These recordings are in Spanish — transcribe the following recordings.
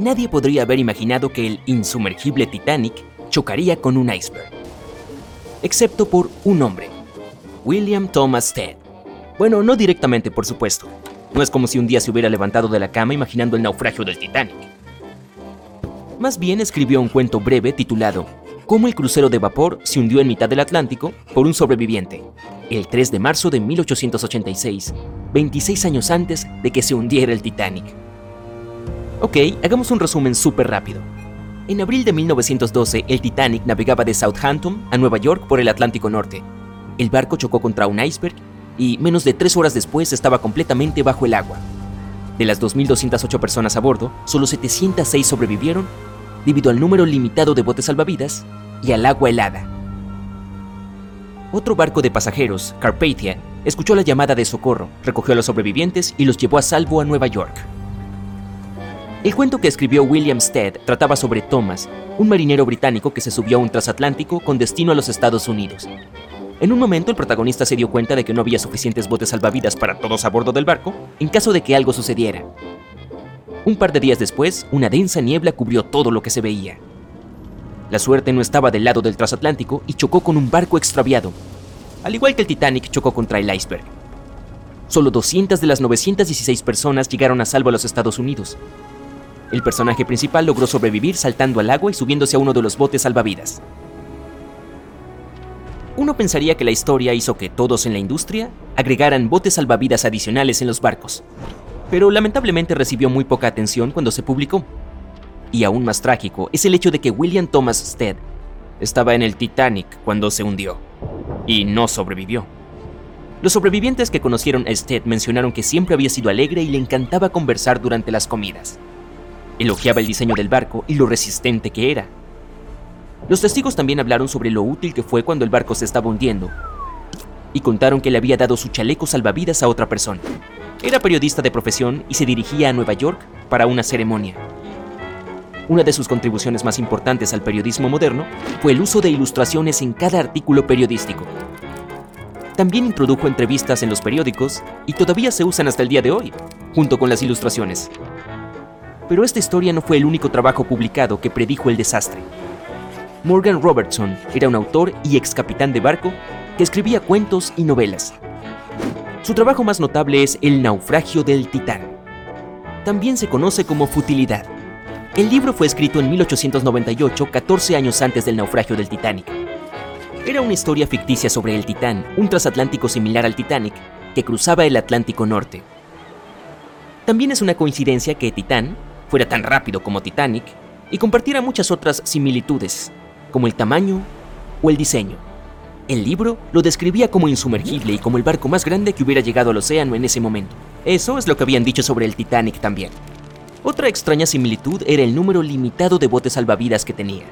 Nadie podría haber imaginado que el insumergible Titanic chocaría con un iceberg. Excepto por un hombre, William Thomas Stead. Bueno, no directamente, por supuesto. No es como si un día se hubiera levantado de la cama imaginando el naufragio del Titanic. Más bien escribió un cuento breve titulado Cómo el crucero de vapor se hundió en mitad del Atlántico por un sobreviviente, el 3 de marzo de 1886, 26 años antes de que se hundiera el Titanic. Ok, hagamos un resumen súper rápido. En abril de 1912, el Titanic navegaba de Southampton a Nueva York por el Atlántico Norte. El barco chocó contra un iceberg y menos de tres horas después estaba completamente bajo el agua. De las 2.208 personas a bordo, solo 706 sobrevivieron debido al número limitado de botes salvavidas y al agua helada. Otro barco de pasajeros, Carpathia, escuchó la llamada de socorro, recogió a los sobrevivientes y los llevó a salvo a Nueva York. El cuento que escribió William Stead trataba sobre Thomas, un marinero británico que se subió a un transatlántico con destino a los Estados Unidos. En un momento el protagonista se dio cuenta de que no había suficientes botes salvavidas para todos a bordo del barco en caso de que algo sucediera. Un par de días después, una densa niebla cubrió todo lo que se veía. La suerte no estaba del lado del transatlántico y chocó con un barco extraviado, al igual que el Titanic chocó contra el iceberg. Solo 200 de las 916 personas llegaron a salvo a los Estados Unidos, el personaje principal logró sobrevivir saltando al agua y subiéndose a uno de los botes salvavidas. Uno pensaría que la historia hizo que todos en la industria agregaran botes salvavidas adicionales en los barcos, pero lamentablemente recibió muy poca atención cuando se publicó. Y aún más trágico es el hecho de que William Thomas Stead estaba en el Titanic cuando se hundió, y no sobrevivió. Los sobrevivientes que conocieron a Stead mencionaron que siempre había sido alegre y le encantaba conversar durante las comidas. Elogiaba el diseño del barco y lo resistente que era. Los testigos también hablaron sobre lo útil que fue cuando el barco se estaba hundiendo y contaron que le había dado su chaleco salvavidas a otra persona. Era periodista de profesión y se dirigía a Nueva York para una ceremonia. Una de sus contribuciones más importantes al periodismo moderno fue el uso de ilustraciones en cada artículo periodístico. También introdujo entrevistas en los periódicos y todavía se usan hasta el día de hoy, junto con las ilustraciones. Pero esta historia no fue el único trabajo publicado que predijo el desastre. Morgan Robertson era un autor y ex capitán de barco que escribía cuentos y novelas. Su trabajo más notable es El naufragio del Titán. También se conoce como Futilidad. El libro fue escrito en 1898, 14 años antes del naufragio del Titanic. Era una historia ficticia sobre el Titán, un transatlántico similar al Titanic, que cruzaba el Atlántico Norte. También es una coincidencia que Titán fuera tan rápido como Titanic y compartiera muchas otras similitudes, como el tamaño o el diseño. El libro lo describía como insumergible y como el barco más grande que hubiera llegado al océano en ese momento. Eso es lo que habían dicho sobre el Titanic también. Otra extraña similitud era el número limitado de botes salvavidas que tenía.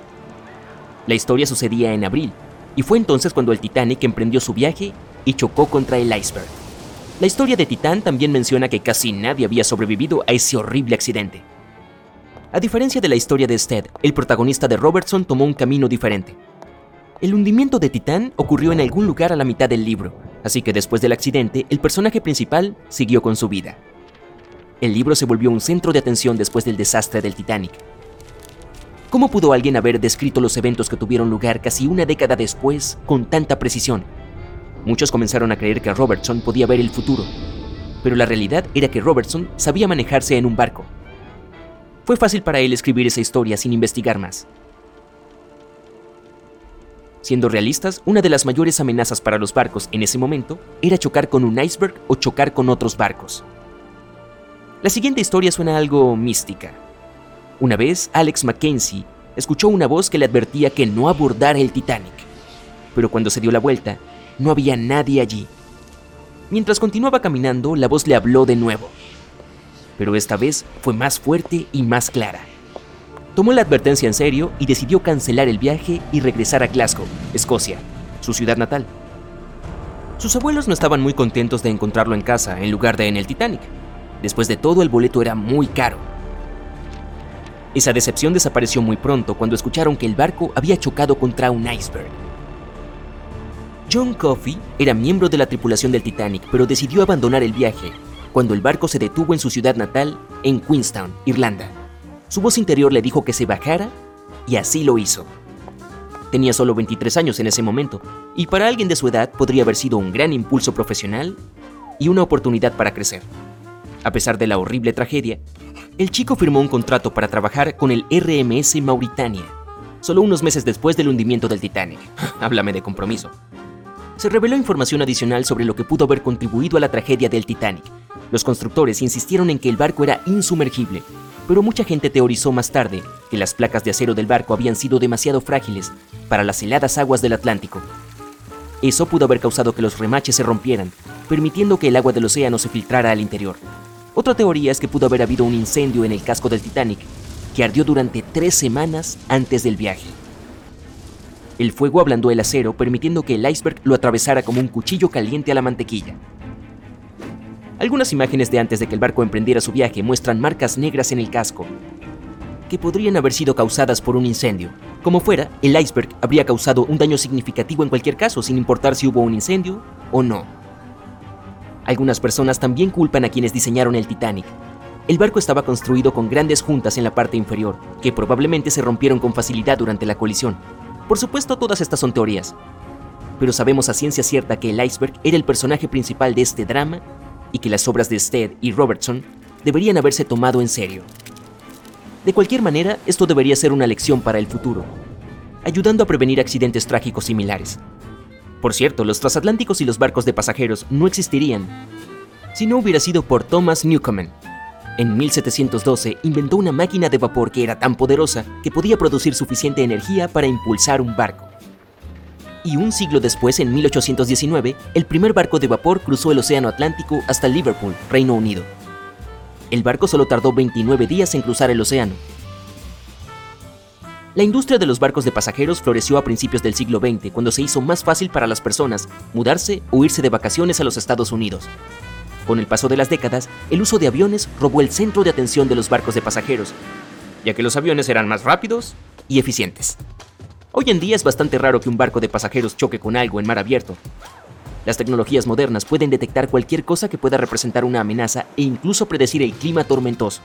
La historia sucedía en abril, y fue entonces cuando el Titanic emprendió su viaje y chocó contra el iceberg. La historia de Titán también menciona que casi nadie había sobrevivido a ese horrible accidente. A diferencia de la historia de Stead, el protagonista de Robertson tomó un camino diferente. El hundimiento de Titán ocurrió en algún lugar a la mitad del libro, así que después del accidente, el personaje principal siguió con su vida. El libro se volvió un centro de atención después del desastre del Titanic. ¿Cómo pudo alguien haber descrito los eventos que tuvieron lugar casi una década después con tanta precisión? Muchos comenzaron a creer que Robertson podía ver el futuro, pero la realidad era que Robertson sabía manejarse en un barco, fue fácil para él escribir esa historia sin investigar más. Siendo realistas, una de las mayores amenazas para los barcos en ese momento era chocar con un iceberg o chocar con otros barcos. La siguiente historia suena algo mística. Una vez, Alex Mackenzie escuchó una voz que le advertía que no abordara el Titanic, pero cuando se dio la vuelta, no había nadie allí. Mientras continuaba caminando, la voz le habló de nuevo. Pero esta vez fue más fuerte y más clara. Tomó la advertencia en serio y decidió cancelar el viaje y regresar a Glasgow, Escocia, su ciudad natal. Sus abuelos no estaban muy contentos de encontrarlo en casa en lugar de en el Titanic. Después de todo, el boleto era muy caro. Esa decepción desapareció muy pronto cuando escucharon que el barco había chocado contra un iceberg. John Coffey era miembro de la tripulación del Titanic, pero decidió abandonar el viaje cuando el barco se detuvo en su ciudad natal, en Queenstown, Irlanda. Su voz interior le dijo que se bajara y así lo hizo. Tenía solo 23 años en ese momento, y para alguien de su edad podría haber sido un gran impulso profesional y una oportunidad para crecer. A pesar de la horrible tragedia, el chico firmó un contrato para trabajar con el RMS Mauritania, solo unos meses después del hundimiento del Titanic. Háblame de compromiso. Se reveló información adicional sobre lo que pudo haber contribuido a la tragedia del Titanic. Los constructores insistieron en que el barco era insumergible pero mucha gente teorizó más tarde que las placas de acero del barco habían sido demasiado frágiles para las heladas aguas del Atlántico. Eso pudo haber causado que los remaches se rompieran, permitiendo que el agua del océano se filtrara al interior. Otra teoría es que pudo haber habido un incendio en el casco del Titanic, que ardió durante tres semanas antes del viaje. El fuego ablandó el acero, permitiendo que el iceberg lo atravesara como un cuchillo caliente a la mantequilla. Algunas imágenes de antes de que el barco emprendiera su viaje muestran marcas negras en el casco, que podrían haber sido causadas por un incendio. Como fuera, el iceberg habría causado un daño significativo en cualquier caso, sin importar si hubo un incendio o no. Algunas personas también culpan a quienes diseñaron el Titanic. El barco estaba construido con grandes juntas en la parte inferior, que probablemente se rompieron con facilidad durante la colisión. Por supuesto, todas estas son teorías. Pero sabemos a ciencia cierta que el iceberg era el personaje principal de este drama y que las obras de Stead y Robertson deberían haberse tomado en serio. De cualquier manera, esto debería ser una lección para el futuro, ayudando a prevenir accidentes trágicos similares. Por cierto, los transatlánticos y los barcos de pasajeros no existirían si no hubiera sido por Thomas Newcomen. En 1712 inventó una máquina de vapor que era tan poderosa que podía producir suficiente energía para impulsar un barco y un siglo después, en 1819, el primer barco de vapor cruzó el Océano Atlántico hasta Liverpool, Reino Unido. El barco solo tardó 29 días en cruzar el océano. La industria de los barcos de pasajeros floreció a principios del siglo XX, cuando se hizo más fácil para las personas mudarse o irse de vacaciones a los Estados Unidos. Con el paso de las décadas, el uso de aviones robó el centro de atención de los barcos de pasajeros, ya que los aviones eran más rápidos y eficientes. Hoy en día es bastante raro que un barco de pasajeros choque con algo en mar abierto. Las tecnologías modernas pueden detectar cualquier cosa que pueda representar una amenaza e incluso predecir el clima tormentoso.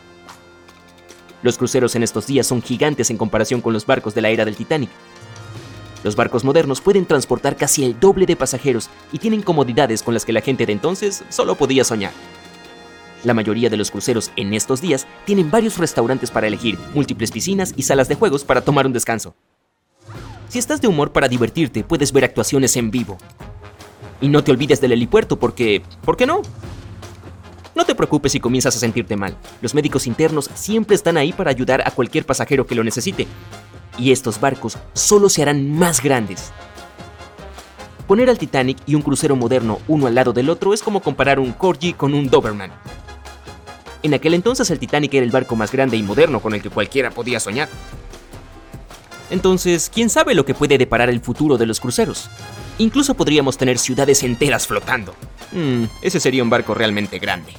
Los cruceros en estos días son gigantes en comparación con los barcos de la era del Titanic. Los barcos modernos pueden transportar casi el doble de pasajeros y tienen comodidades con las que la gente de entonces solo podía soñar. La mayoría de los cruceros en estos días tienen varios restaurantes para elegir, múltiples piscinas y salas de juegos para tomar un descanso. Si estás de humor para divertirte, puedes ver actuaciones en vivo. Y no te olvides del helipuerto porque... ¿Por qué no? No te preocupes si comienzas a sentirte mal. Los médicos internos siempre están ahí para ayudar a cualquier pasajero que lo necesite. Y estos barcos solo se harán más grandes. Poner al Titanic y un crucero moderno uno al lado del otro es como comparar un Corgi con un Doberman. En aquel entonces el Titanic era el barco más grande y moderno con el que cualquiera podía soñar. Entonces, ¿quién sabe lo que puede deparar el futuro de los cruceros? Incluso podríamos tener ciudades enteras flotando. Mm, ese sería un barco realmente grande.